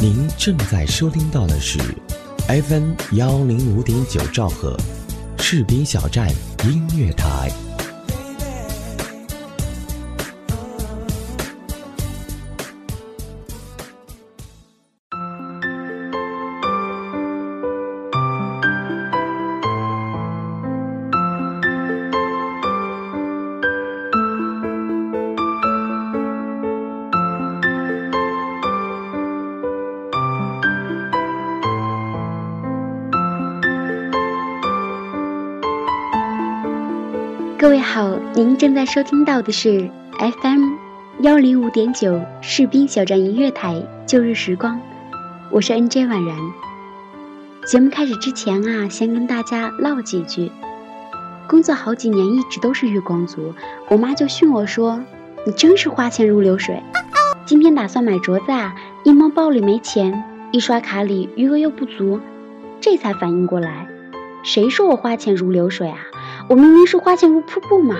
您正在收听到的是 FM 幺零五点九兆赫，赤兵小站音乐台。收听到的是 FM 幺零五点九士兵小站音乐台旧日时光，我是 NJ 婉然。节目开始之前啊，先跟大家唠几句。工作好几年一直都是月光族，我妈就训我说：“你真是花钱如流水。”今天打算买镯子啊，一摸包里没钱，一刷卡里余额又不足，这才反应过来，谁说我花钱如流水啊？我明明是花钱如瀑布嘛！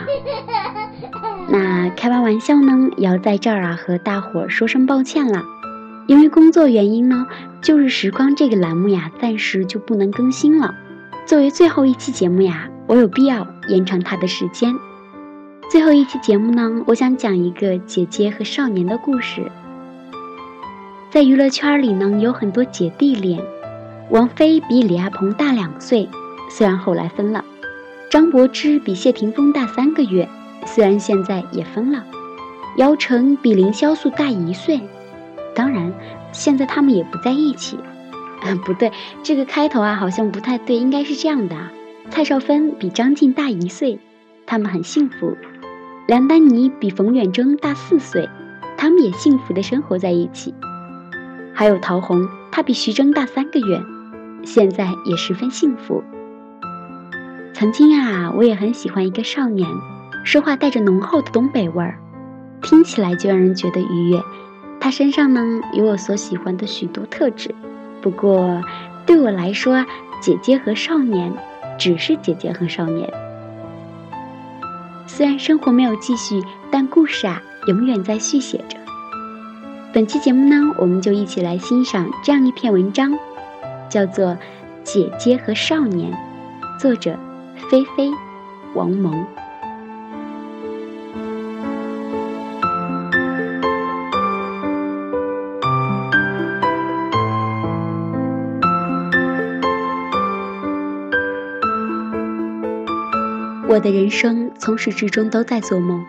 开完玩笑呢，也要在这儿啊和大伙儿说声抱歉了，因为工作原因呢，旧日时光这个栏目呀暂时就不能更新了。作为最后一期节目呀，我有必要延长它的时间。最后一期节目呢，我想讲一个姐姐和少年的故事。在娱乐圈里呢，有很多姐弟恋，王菲比李亚鹏大两岁，虽然后来分了。张柏芝比谢霆锋大三个月，虽然现在也分了；姚晨比凌潇肃大一岁，当然现在他们也不在一起。啊，不对，这个开头啊好像不太对，应该是这样的：蔡少芬比张晋大一岁，他们很幸福；梁丹妮比冯远征大四岁，他们也幸福的生活在一起。还有陶虹，她比徐峥大三个月，现在也十分幸福。曾经啊，我也很喜欢一个少年，说话带着浓厚的东北味儿，听起来就让人觉得愉悦。他身上呢有我所喜欢的许多特质，不过对我来说，姐姐和少年只是姐姐和少年。虽然生活没有继续，但故事啊永远在续写着。本期节目呢，我们就一起来欣赏这样一篇文章，叫做《姐姐和少年》，作者。菲菲，王蒙。我的人生从始至终都在做梦，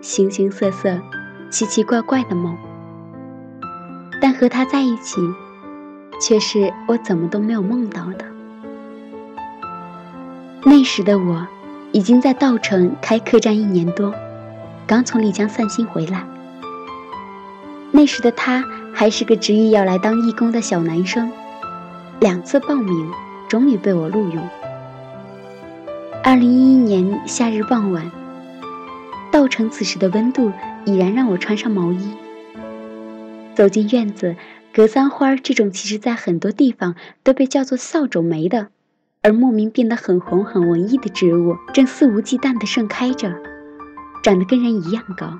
形形色色、奇奇怪怪的梦。但和他在一起，却是我怎么都没有梦到的。那时的我，已经在稻城开客栈一年多，刚从丽江散心回来。那时的他还是个执意要来当义工的小男生，两次报名，终于被我录用。二零一一年夏日傍晚，稻城此时的温度已然让我穿上毛衣。走进院子，格桑花这种其实在很多地方都被叫做扫帚梅的。而莫名变得很红、很文艺的植物，正肆无忌惮地盛开着，长得跟人一样高。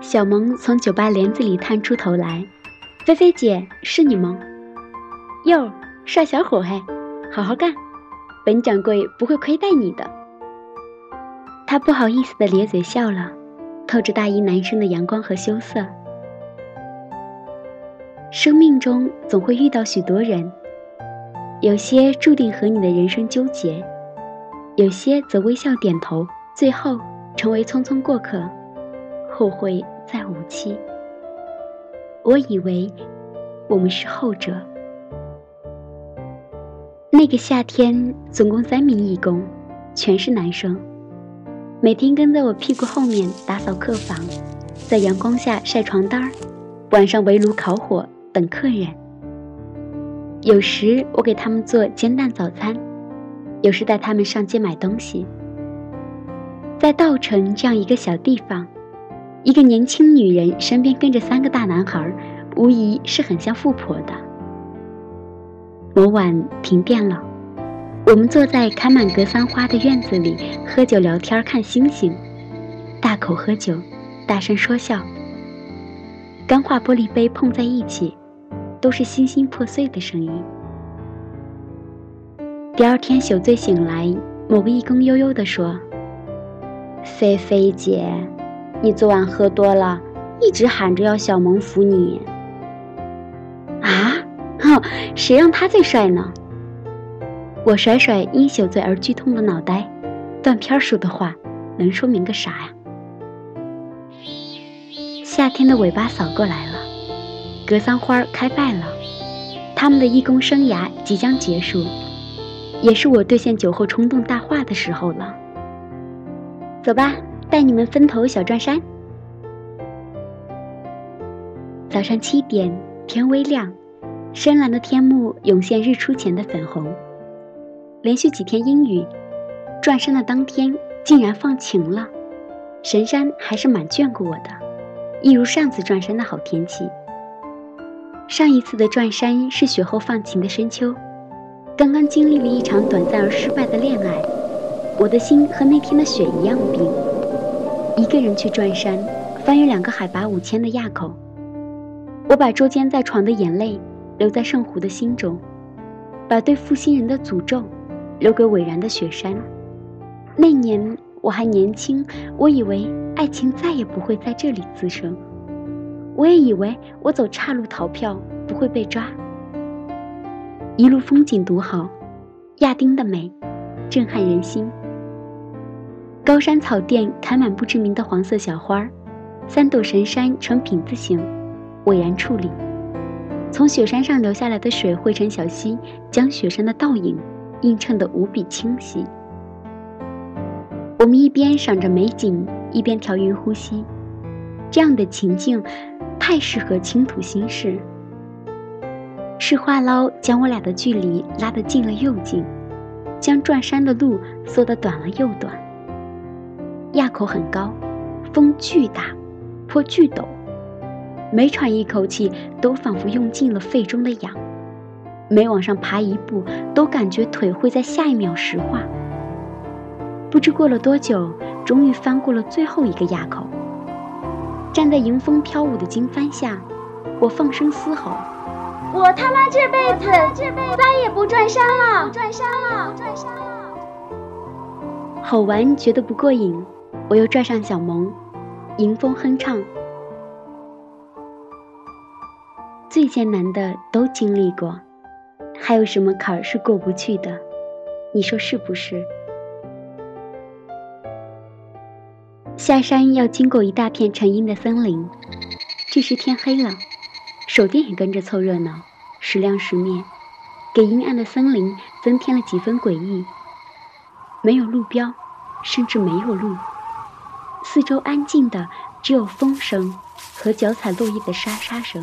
小萌从酒吧帘子里探出头来：“菲菲姐，是你吗？哟，帅小伙嘿，好好干，本掌柜不会亏待你的。”他不好意思的咧嘴笑了，透着大一男生的阳光和羞涩。生命中总会遇到许多人。有些注定和你的人生纠结，有些则微笑点头，最后成为匆匆过客，后会再无期。我以为我们是后者。那个夏天，总共三名义工，全是男生，每天跟在我屁股后面打扫客房，在阳光下晒床单儿，晚上围炉烤火等客人。有时我给他们做煎蛋早餐，有时带他们上街买东西。在稻城这样一个小地方，一个年轻女人身边跟着三个大男孩，无疑是很像富婆的。昨晚停电了，我们坐在开满格桑花的院子里喝酒聊天看星星，大口喝酒，大声说笑。钢化玻璃杯碰在一起，都是星星破碎的声音。第二天宿醉醒来，某个义工悠悠地说：“菲菲姐，你昨晚喝多了，一直喊着要小萌扶你。”啊，哼，谁让他最帅呢？我甩甩因宿醉而剧痛的脑袋，断片说的话能说明个啥呀？夏天的尾巴扫过来了，格桑花开败了，他们的义工生涯即将结束，也是我兑现酒后冲动大话的时候了。走吧，带你们分头小转山。早上七点，天微亮，深蓝的天幕涌现日出前的粉红。连续几天阴雨，转山的当天竟然放晴了，神山还是蛮眷顾我的。一如上次转山的好天气。上一次的转山是雪后放晴的深秋，刚刚经历了一场短暂而失败的恋爱，我的心和那天的雪一样冰。一个人去转山，翻越两个海拔五千的垭口，我把捉奸在床的眼泪留在圣湖的心中，把对负心人的诅咒留给伟然的雪山。那年我还年轻，我以为。爱情再也不会在这里滋生。我也以为我走岔路逃票不会被抓。一路风景独好，亚丁的美震撼人心。高山草甸开满不知名的黄色小花，三朵神山呈品字形，伟然矗立。从雪山上流下来的水汇成小溪，将雪山的倒影映衬得无比清晰。我们一边赏着美景。一边调匀呼吸，这样的情境太适合倾吐心事。是话唠将我俩的距离拉得近了又近，将转山的路缩得短了又短。垭口很高，风巨大，坡巨陡，每喘一口气都仿佛用尽了肺中的氧，每往上爬一步都感觉腿会在下一秒石化。不知过了多久。终于翻过了最后一个垭口，站在迎风飘舞的经幡下，我放声嘶吼：“我他妈这辈子再也不转山了！转山了！转山了！”吼完觉得不过瘾，我又拽上小萌，迎风哼唱。最艰难的都经历过，还有什么坎儿是过不去的？你说是不是？下山要经过一大片成荫的森林，这时天黑了，手电也跟着凑热闹，时亮时灭，给阴暗的森林增添了几分诡异。没有路标，甚至没有路，四周安静的只有风声和脚踩落叶的沙沙声。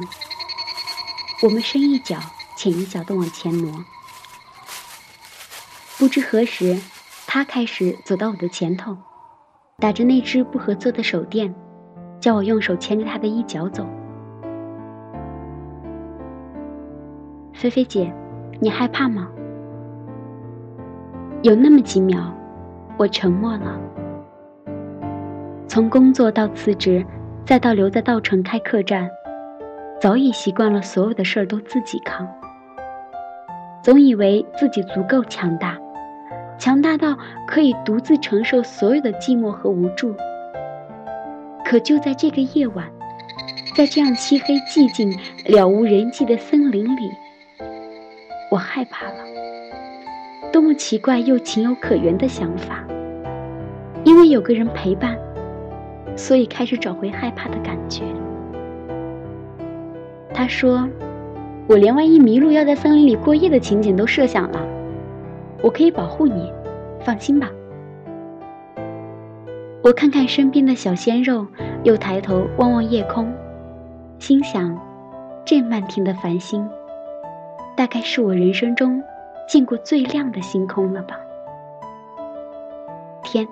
我们深一脚浅一脚的往前挪，不知何时，他开始走到我的前头。打着那只不合作的手电，叫我用手牵着他的衣角走。菲菲姐，你害怕吗？有那么几秒，我沉默了。从工作到辞职，再到留在稻城开客栈，早已习惯了所有的事儿都自己扛，总以为自己足够强大。强大到可以独自承受所有的寂寞和无助。可就在这个夜晚，在这样漆黑寂静、了无人迹的森林里，我害怕了。多么奇怪又情有可原的想法！因为有个人陪伴，所以开始找回害怕的感觉。他说：“我连万一迷路要在森林里过夜的情景都设想了。”我可以保护你，放心吧。我看看身边的小鲜肉，又抬头望望夜空，心想：这漫天的繁星，大概是我人生中见过最亮的星空了吧。天，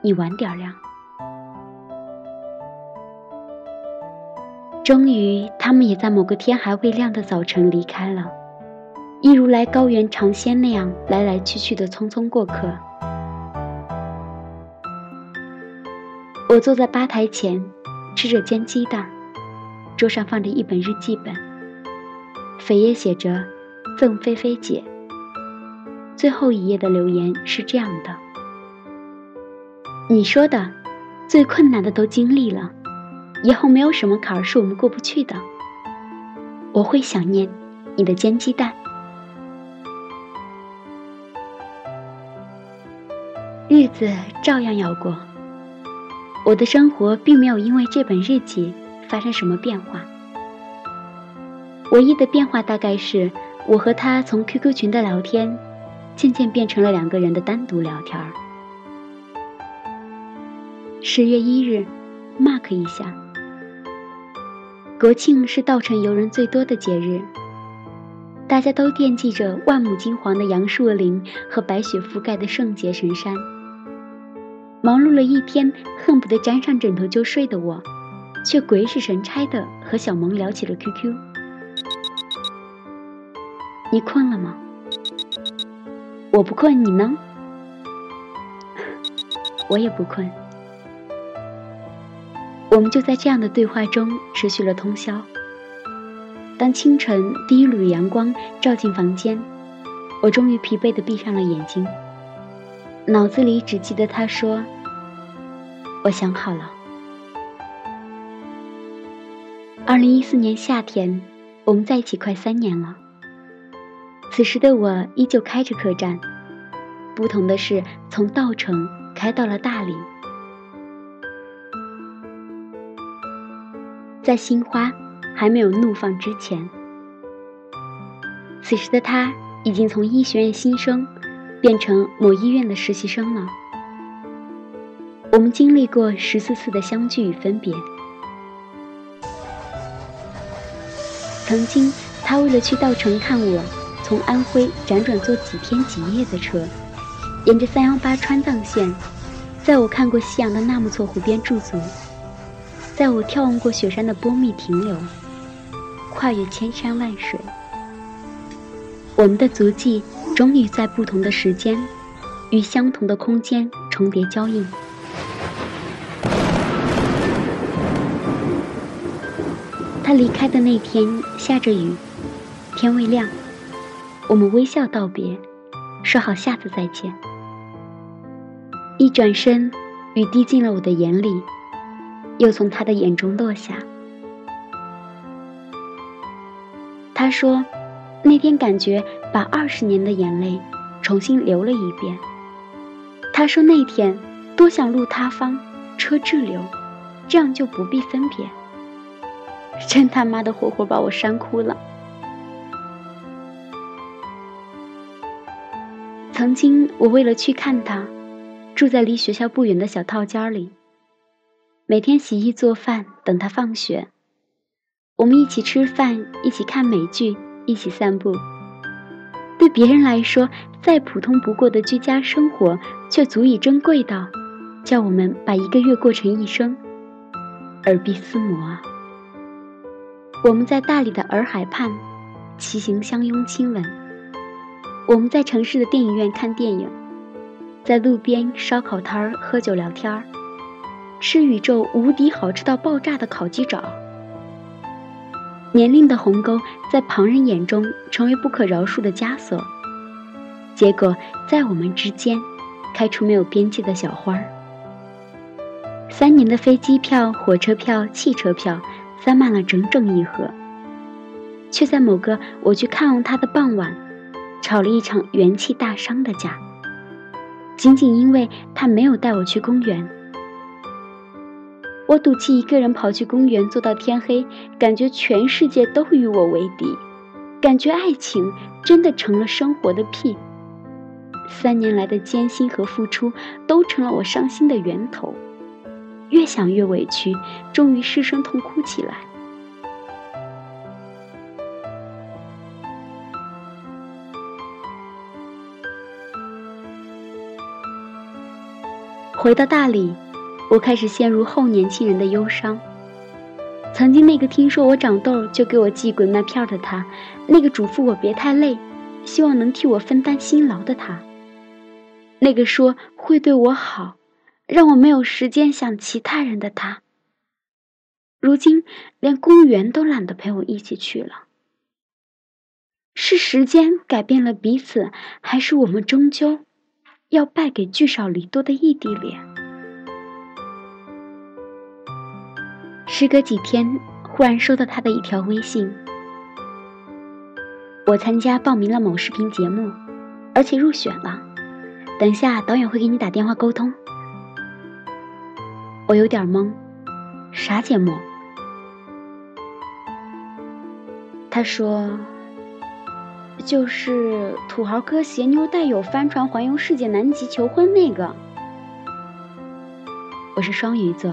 你晚点亮。终于，他们也在某个天还未亮的早晨离开了。一如来高原尝鲜那样来来去去的匆匆过客。我坐在吧台前，吃着煎鸡蛋，桌上放着一本日记本，扉页写着“赠菲菲姐”。最后一页的留言是这样的：“你说的，最困难的都经历了，以后没有什么坎儿是我们过不去的。我会想念你的煎鸡蛋。”日子照样要过，我的生活并没有因为这本日记发生什么变化。唯一的变化大概是我和他从 QQ 群的聊天，渐渐变成了两个人的单独聊天儿。十月一日，mark 一下。国庆是稻城游人最多的节日，大家都惦记着万亩金黄的杨树林和白雪覆盖的圣洁神山。忙碌了一天，恨不得沾上枕头就睡的我，却鬼使神差的和小萌聊起了 QQ。你困了吗？我不困，你呢？我也不困。我们就在这样的对话中持续了通宵。当清晨第一缕阳光照进房间，我终于疲惫的闭上了眼睛。脑子里只记得他说：“我想好了。”二零一四年夏天，我们在一起快三年了。此时的我依旧开着客栈，不同的是，从稻城开到了大理。在新花还没有怒放之前，此时的他已经从医学院新生。变成某医院的实习生了。我们经历过十四次的相聚与分别。曾经，他为了去稻城看我，从安徽辗转坐几天几夜的车，沿着三幺八川藏线，在我看过夕阳的纳木错湖边驻足，在我眺望过雪山的波密停留，跨越千山万水。我们的足迹。终于在不同的时间，与相同的空间重叠交映。他离开的那天下着雨，天未亮，我们微笑道别，说好下次再见。一转身，雨滴进了我的眼里，又从他的眼中落下。他说。那天感觉把二十年的眼泪重新流了一遍。他说那天多想路他方，车滞留，这样就不必分别。真他妈的活活把我煽哭了。曾经我为了去看他，住在离学校不远的小套间里，每天洗衣做饭等他放学，我们一起吃饭，一起看美剧。一起散步，对别人来说再普通不过的居家生活，却足以珍贵到叫我们把一个月过成一生，耳鬓厮磨啊！我们在大理的洱海畔骑行相拥亲吻，我们在城市的电影院看电影，在路边烧烤摊儿喝酒聊天儿，吃宇宙无敌好吃到爆炸的烤鸡爪。年龄的鸿沟在旁人眼中成为不可饶恕的枷锁，结果在我们之间开出没有边界的小花儿。三年的飞机票、火车票、汽车票塞满了整整一盒，却在某个我去看望他的傍晚，吵了一场元气大伤的架，仅仅因为他没有带我去公园。我赌气一个人跑去公园，坐到天黑，感觉全世界都与我为敌，感觉爱情真的成了生活的屁。三年来的艰辛和付出都成了我伤心的源头，越想越委屈，终于失声痛哭起来。回到大理。我开始陷入后年轻人的忧伤。曾经那个听说我长痘就给我寄鬼麦片的他，那个嘱咐我别太累，希望能替我分担辛劳的他，那个说会对我好，让我没有时间想其他人的他，如今连公园都懒得陪我一起去了。是时间改变了彼此，还是我们终究要败给聚少离多的异地恋？时隔几天，忽然收到他的一条微信：“我参加报名了某视频节目，而且入选了。等下导演会给你打电话沟通。”我有点懵，啥节目？他说：“就是土豪哥携妞带友帆船环游世界南极求婚那个。”我是双鱼座，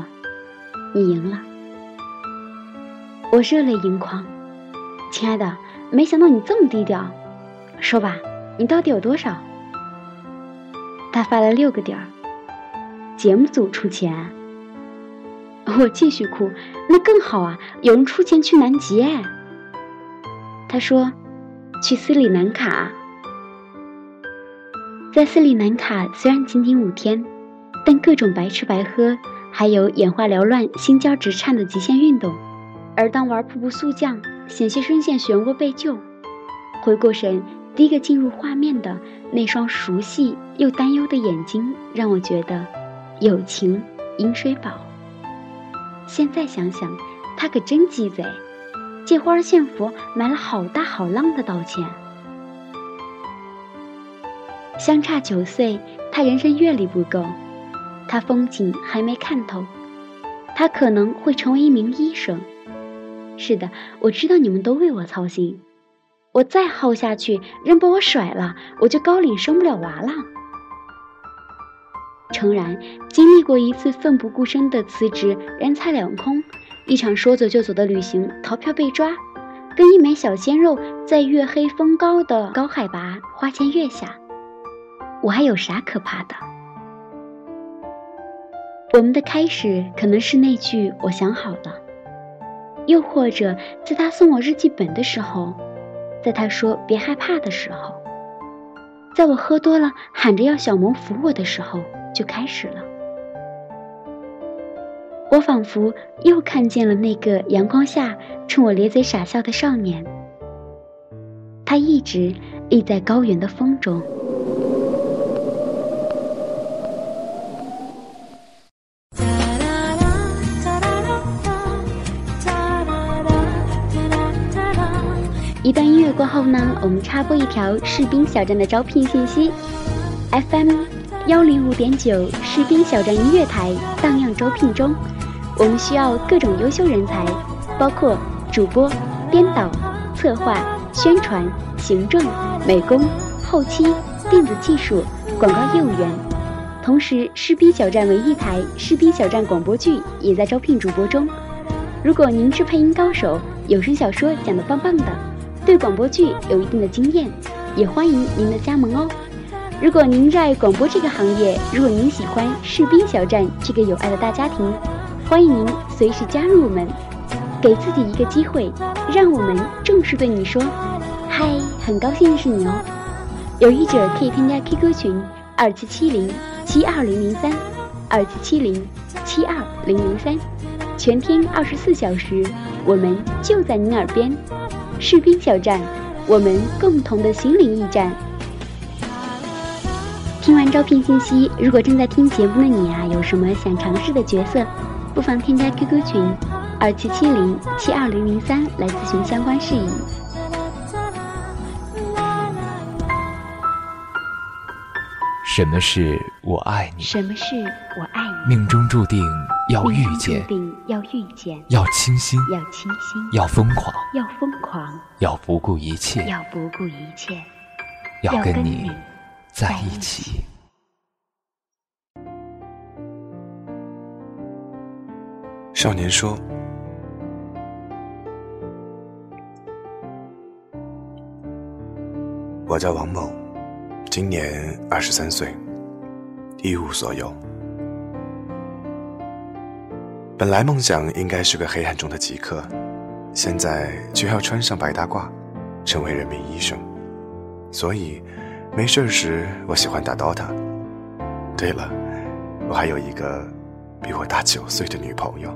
你赢了。我热泪盈眶，亲爱的，没想到你这么低调。说吧，你到底有多少？他发了六个点儿。节目组出钱。我继续哭，那更好啊，有人出钱去南极哎。他说，去斯里兰卡。在斯里兰卡虽然仅仅五天，但各种白吃白喝，还有眼花缭乱、心焦直颤的极限运动。而当玩瀑布速降，险些身陷漩涡被救，回过神，第一个进入画面的那双熟悉又担忧的眼睛，让我觉得友情饮水饱。现在想想，他可真鸡贼，借花献佛，买了好大好浪的道歉。相差九岁，他人生阅历不够，他风景还没看透，他可能会成为一名医生。是的，我知道你们都为我操心。我再耗下去，人把我甩了，我就高龄生不了娃了。诚然，经历过一次奋不顾身的辞职，人财两空；一场说走就走的旅行，逃票被抓；跟一枚小鲜肉在月黑风高的高海拔花前月下，我还有啥可怕的？我们的开始可能是那句“我想好了”。又或者，在他送我日记本的时候，在他说别害怕的时候，在我喝多了喊着要小萌扶我的时候，就开始了。我仿佛又看见了那个阳光下冲我咧嘴傻笑的少年。他一直立在高原的风中。过后呢，我们插播一条士兵小站的招聘信息：FM 幺零五点九士兵小站音乐台荡漾招聘中，我们需要各种优秀人才，包括主播、编导、策划、宣传、行政、美工、后期、电子技术、广告业务员。同时，士兵小站唯一台士兵小站广播剧也在招聘主播中。如果您是配音高手，有声小说讲得棒棒的。对广播剧有一定的经验，也欢迎您的加盟哦。如果您热爱广播这个行业，如果您喜欢士兵小站这个有爱的大家庭，欢迎您随时加入我们，给自己一个机会，让我们正式对你说：“嗨，很高兴认识你哦。”有意者可以添加 QQ 群二七七零七二零零三二七七零七二零零三，全天二十四小时，我们就在您耳边。士兵小站，我们共同的心灵驿站。听完招聘信息，如果正在听节目的你啊，有什么想尝试的角色，不妨添加 QQ 群二七七零七二零零三来咨询相关事宜。什么是我爱你？什么是我爱你？命中注定要遇见，要遇见，要清新，要疯狂，要疯狂，要不顾一切，要不顾一切，要跟你在一起。少年说：“我叫王某。”今年二十三岁，一无所有。本来梦想应该是个黑暗中的极客，现在却要穿上白大褂，成为人民医生。所以，没事时我喜欢打 DOTA。对了，我还有一个比我大九岁的女朋友。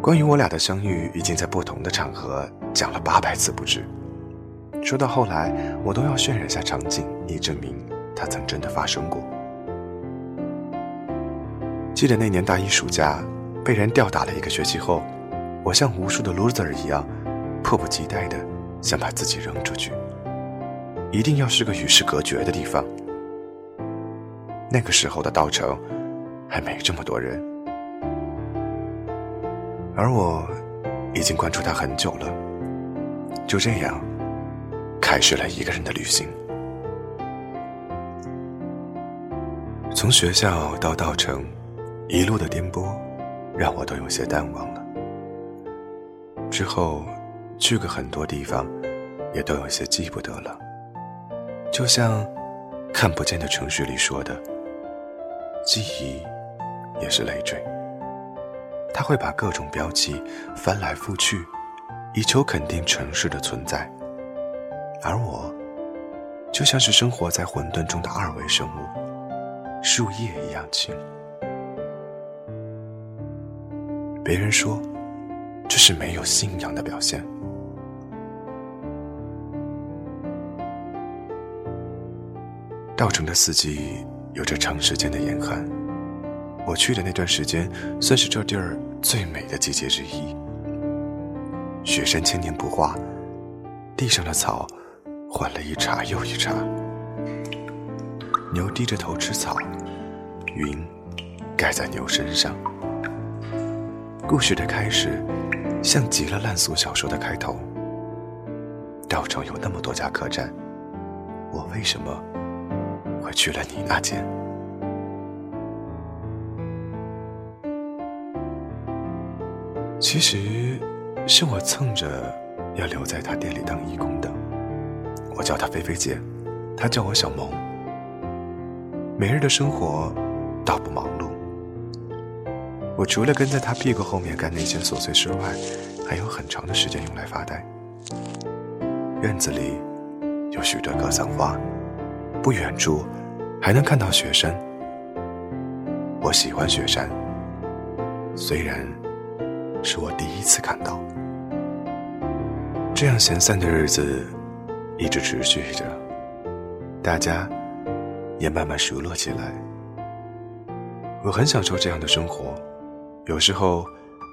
关于我俩的相遇，已经在不同的场合讲了八百次不止。说到后来，我都要渲染下场景，以证明它曾真的发生过。记得那年大一暑假，被人吊打了一个学期后，我像无数的 loser 一样，迫不及待的想把自己扔出去，一定要是个与世隔绝的地方。那个时候的稻城，还没这么多人，而我，已经关注他很久了。就这样。开始了一个人的旅行，从学校到稻城，一路的颠簸，让我都有些淡忘了。之后去过很多地方，也都有些记不得了。就像看不见的城市里说的，记忆也是累赘，他会把各种标记翻来覆去，以求肯定城市的存在。而我，就像是生活在混沌中的二维生物，树叶一样轻。别人说，这是没有信仰的表现。稻城的四季有着长时间的严寒，我去的那段时间算是这地儿最美的季节之一。雪山千年不化，地上的草。换了一茬又一茬，牛低着头吃草，云盖在牛身上。故事的开始，像极了烂俗小说的开头。稻城有那么多家客栈，我为什么会去了你那间？其实，是我蹭着要留在他店里当义工的。我叫她菲菲姐，她叫我小萌。每日的生活倒不忙碌，我除了跟在他屁股后面干那些琐碎事外，还有很长的时间用来发呆。院子里有许多格桑花，不远处还能看到雪山。我喜欢雪山，虽然是我第一次看到。这样闲散的日子。一直持续着，大家也慢慢熟络起来。我很享受这样的生活，有时候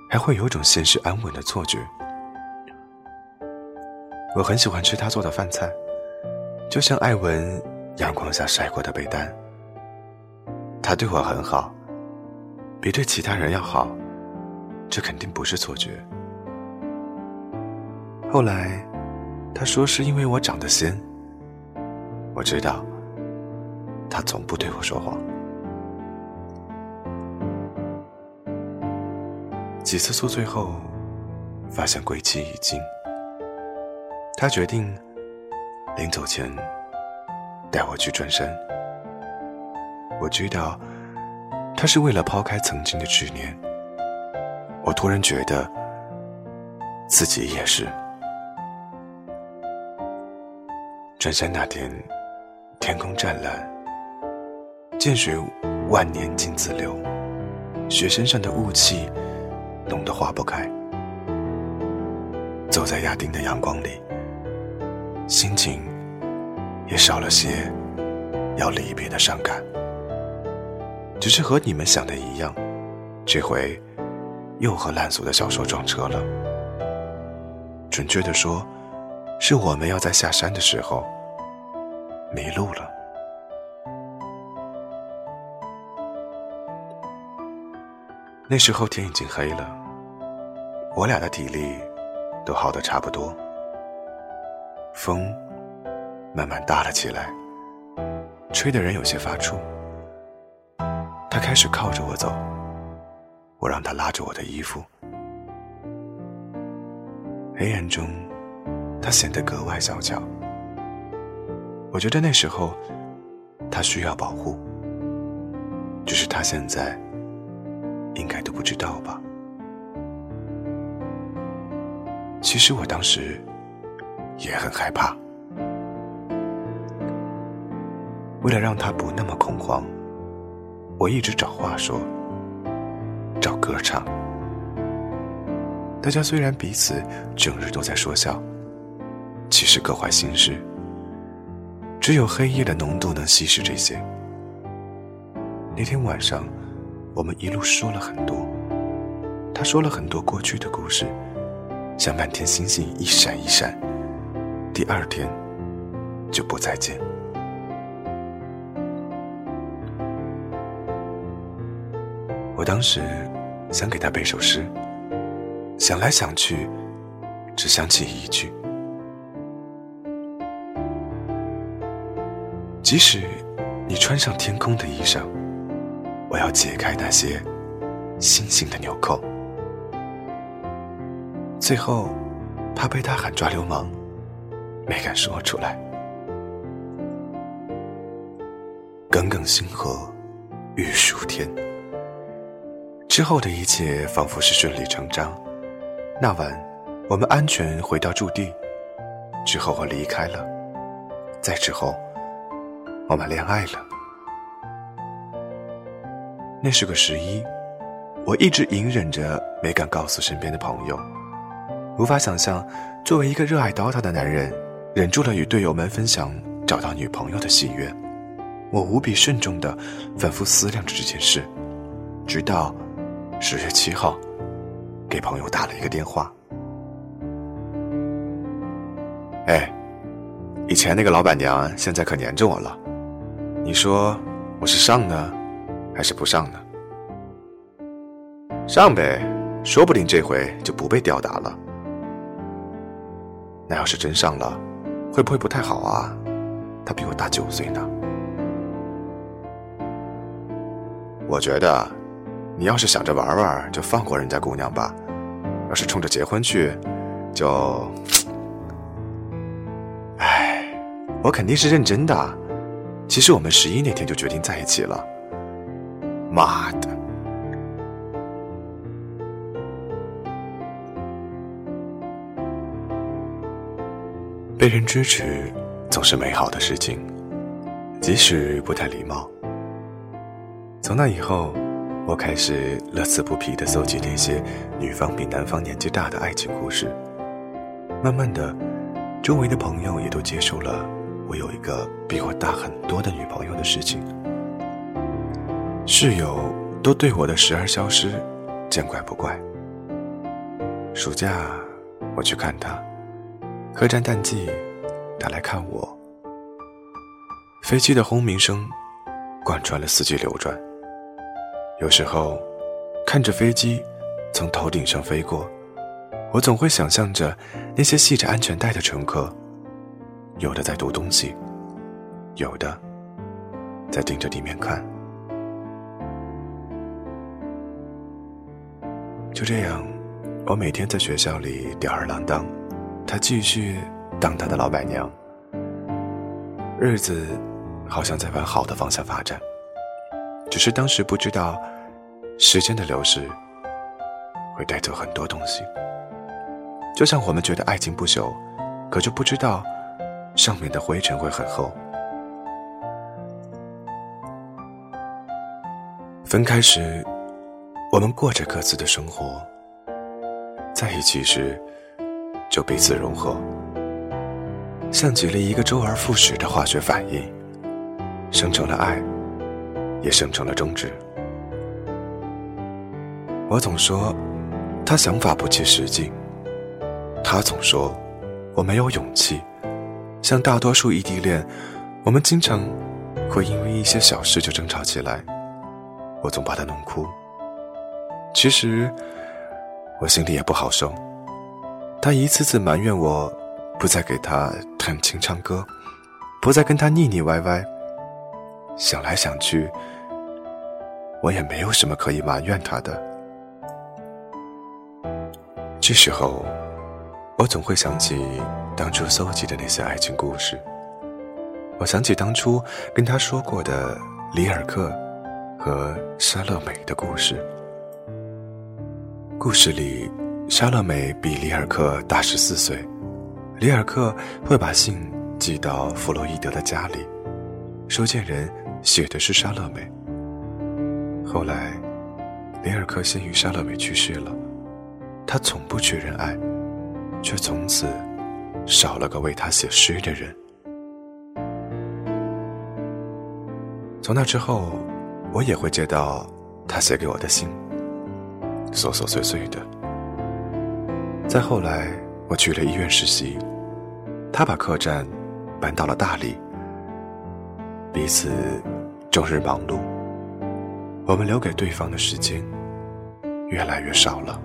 还会有种现实安稳的错觉。我很喜欢吃他做的饭菜，就像艾文阳光下晒过的被单。他对我很好，比对其他人要好，这肯定不是错觉。后来。他说：“是因为我长得仙。”我知道，他从不对我说谎。几次宿醉后，发现归期已尽。他决定临走前带我去转山。我知道，他是为了抛开曾经的执念。我突然觉得，自己也是。转山那天，天空湛蓝，涧水万年静自流，雪山上的雾气冻得化不开。走在亚丁的阳光里，心情也少了些要离别的伤感。只是和你们想的一样，这回又和烂俗的小说撞车了。准确的说。是我们要在下山的时候迷路了。那时候天已经黑了，我俩的体力都耗得差不多。风慢慢大了起来，吹的人有些发怵。他开始靠着我走，我让他拉着我的衣服。黑暗中。他显得格外小巧，我觉得那时候他需要保护，只是他现在应该都不知道吧。其实我当时也很害怕，为了让他不那么恐慌，我一直找话说，找歌唱。大家虽然彼此整日都在说笑，其实各怀心事。只有黑夜的浓度能稀释这些。那天晚上，我们一路说了很多，他说了很多过去的故事，像满天星星一闪一闪。第二天，就不再见。我当时想给他背首诗，想来想去，只想起一句：即使你穿上天空的衣裳，我要解开那些星星的纽扣。最后，怕被他喊抓流氓，没敢说出来。耿耿星河，玉树天。之后的一切仿佛是顺理成章。那晚，我们安全回到驻地。之后我离开了。再之后，我们恋爱了。那是个十一，我一直隐忍着，没敢告诉身边的朋友。无法想象，作为一个热爱 DOTA 的男人，忍住了与队友们分享找到女朋友的喜悦。我无比慎重地反复思量着这件事，直到。十月七号，给朋友打了一个电话。哎，以前那个老板娘现在可黏着我了，你说我是上呢，还是不上呢？上呗，说不定这回就不被吊打了。那要是真上了，会不会不太好啊？他比我大九岁呢。我觉得。你要是想着玩玩，就放过人家姑娘吧；要是冲着结婚去，就……哎，我肯定是认真的。其实我们十一那天就决定在一起了。妈的！被人支持总是美好的事情，即使不太礼貌。从那以后。我开始乐此不疲地搜集那些女方比男方年纪大的爱情故事。慢慢的，周围的朋友也都接受了我有一个比我大很多的女朋友的事情。室友都对我的时而消失见怪不怪。暑假我去看他，客栈淡季他来看我。飞机的轰鸣声贯穿了四季流转。有时候，看着飞机从头顶上飞过，我总会想象着那些系着安全带的乘客，有的在读东西，有的在盯着地面看。就这样，我每天在学校里吊儿郎当，他继续当他的老板娘，日子好像在往好的方向发展。只是当时不知道，时间的流逝会带走很多东西。就像我们觉得爱情不朽，可就不知道上面的灰尘会很厚。分开时，我们过着各自的生活；在一起时，就彼此融合，像极了一个周而复始的化学反应，生成了爱。也生成了争执。我总说，他想法不切实际；他总说，我没有勇气。像大多数异地恋，我们经常会因为一些小事就争吵起来。我总把他弄哭。其实，我心里也不好受。他一次次埋怨我，不再给他弹琴唱歌，不再跟他腻腻歪歪。想来想去，我也没有什么可以埋怨他的。这时候，我总会想起当初搜集的那些爱情故事。我想起当初跟他说过的里尔克和莎乐美的故事。故事里，莎乐美比里尔克大十四岁，里尔克会把信寄到弗洛伊德的家里。收件人写的是莎乐美。后来，里尔克先于莎乐美去世了，他从不缺人爱，却从此少了个为他写诗的人。从那之后，我也会接到他写给我的信，琐琐碎碎的。再后来，我去了医院实习，他把客栈搬到了大理，彼此终日忙碌，我们留给对方的时间越来越少了。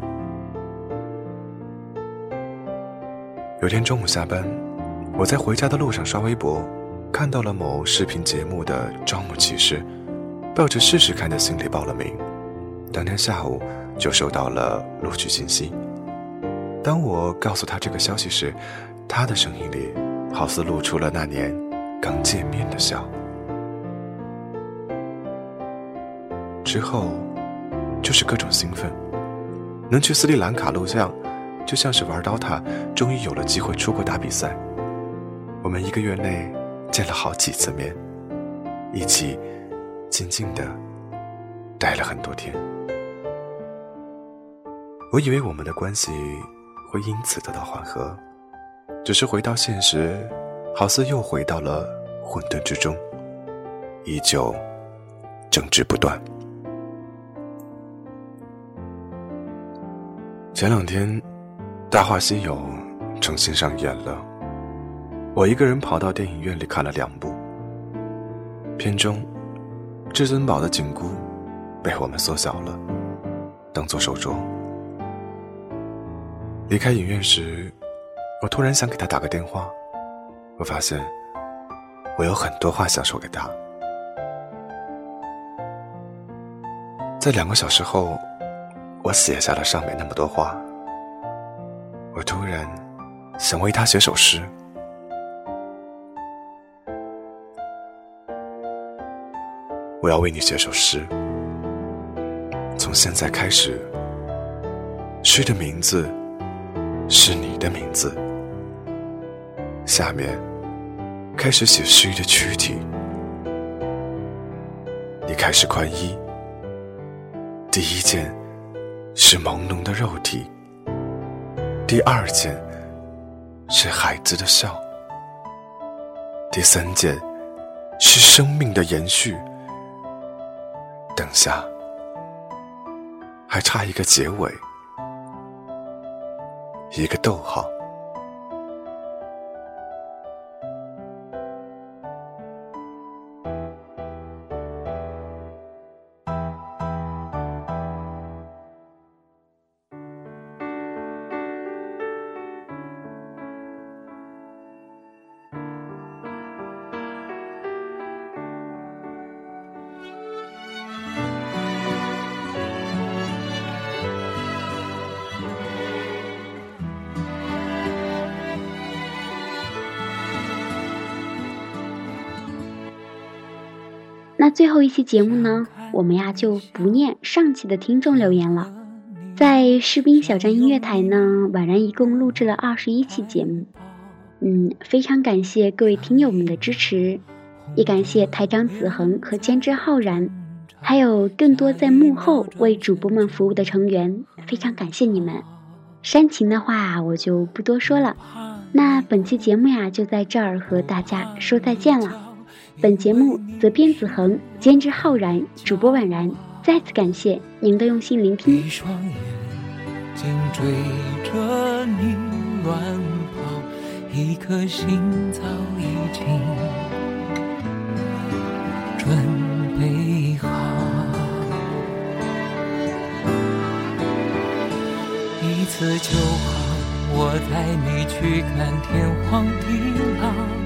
有天中午下班，我在回家的路上刷微博。看到了某视频节目的招募启事，抱着试试看的心理报了名。当天下午就收到了录取信息。当我告诉他这个消息时，他的声音里好似露出了那年刚见面的笑。之后就是各种兴奋，能去斯里兰卡录像，就像是玩 DOTA，终于有了机会出国打比赛。我们一个月内。见了好几次面，一起静静的待了很多天。我以为我们的关系会因此得到缓和，只是回到现实，好似又回到了混沌之中，依旧争执不断。前两天，《大话西游》重新上演了。我一个人跑到电影院里看了两部。片中，至尊宝的紧箍被我们缩小了，当做手镯。离开影院时，我突然想给他打个电话。我发现，我有很多话想说给他。在两个小时后，我写下了上面那么多话。我突然想为他写首诗。我要为你写首诗，从现在开始，诗的名字是你的名字。下面开始写诗的躯体，你开始宽衣。第一件是朦胧的肉体，第二件是孩子的笑，第三件是生命的延续。等下，还差一个结尾，一个逗号。最后一期节目呢，我们呀就不念上期的听众留言了。在士兵小站音乐台呢，婉然一共录制了二十一期节目。嗯，非常感谢各位听友们的支持，也感谢台长子恒和监制浩然，还有更多在幕后为主播们服务的成员，非常感谢你们。煽情的话我就不多说了。那本期节目呀，就在这儿和大家说再见了。本节目责编子恒，监制浩然，主播婉然。再次感谢您的用心聆听。一双眼睛追着你乱跑，一颗心早已经准备好。一次就好，我带你去看天荒地老。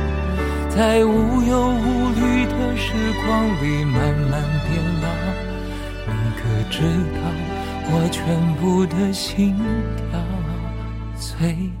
在无忧无虑的时光里慢慢变老，你可知道我全部的心跳随。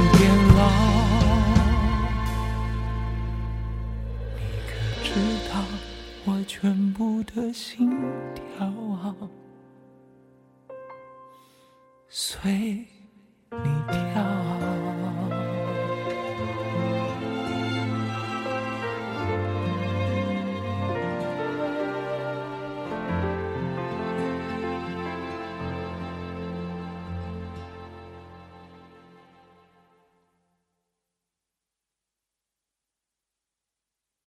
全部的心跳，随你跳。